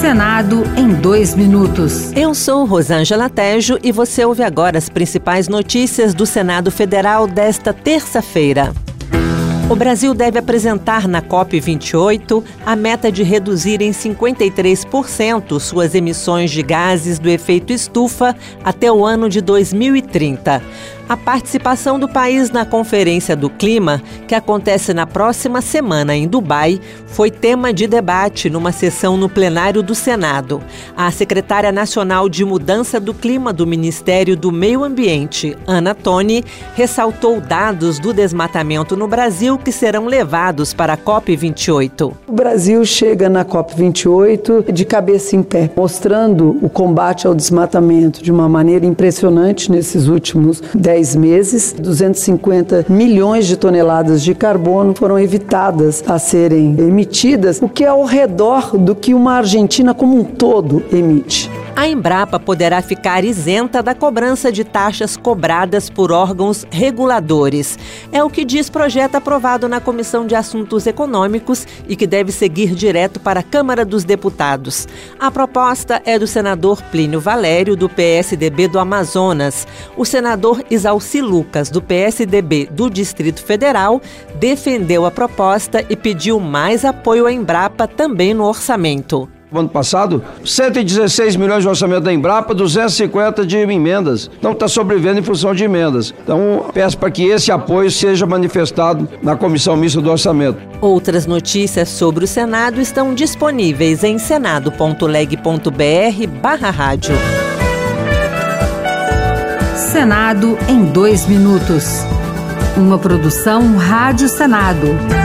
Senado em dois minutos. Eu sou Rosângela Tejo e você ouve agora as principais notícias do Senado Federal desta terça-feira. O Brasil deve apresentar na COP28 a meta de reduzir em 53% suas emissões de gases do efeito estufa até o ano de 2030 a participação do país na Conferência do Clima, que acontece na próxima semana em Dubai, foi tema de debate numa sessão no plenário do Senado. A secretária nacional de Mudança do Clima do Ministério do Meio Ambiente, Ana Toni, ressaltou dados do desmatamento no Brasil que serão levados para a COP28. O Brasil chega na COP28 de cabeça em pé, mostrando o combate ao desmatamento de uma maneira impressionante nesses últimos 10 10 meses, 250 milhões de toneladas de carbono foram evitadas a serem emitidas, o que é ao redor do que uma Argentina como um todo emite a Embrapa poderá ficar isenta da cobrança de taxas cobradas por órgãos reguladores. É o que diz projeto aprovado na Comissão de Assuntos Econômicos e que deve seguir direto para a Câmara dos Deputados. A proposta é do senador Plínio Valério, do PSDB do Amazonas. O senador Isalci Lucas, do PSDB do Distrito Federal, defendeu a proposta e pediu mais apoio à Embrapa também no orçamento ano passado, 116 milhões de orçamento da Embrapa, 250 de emendas. Então está sobrevivendo em função de emendas. Então peço para que esse apoio seja manifestado na Comissão Mista do Orçamento. Outras notícias sobre o Senado estão disponíveis em senado.leg.br barra rádio. Senado em dois minutos. Uma produção Rádio Senado.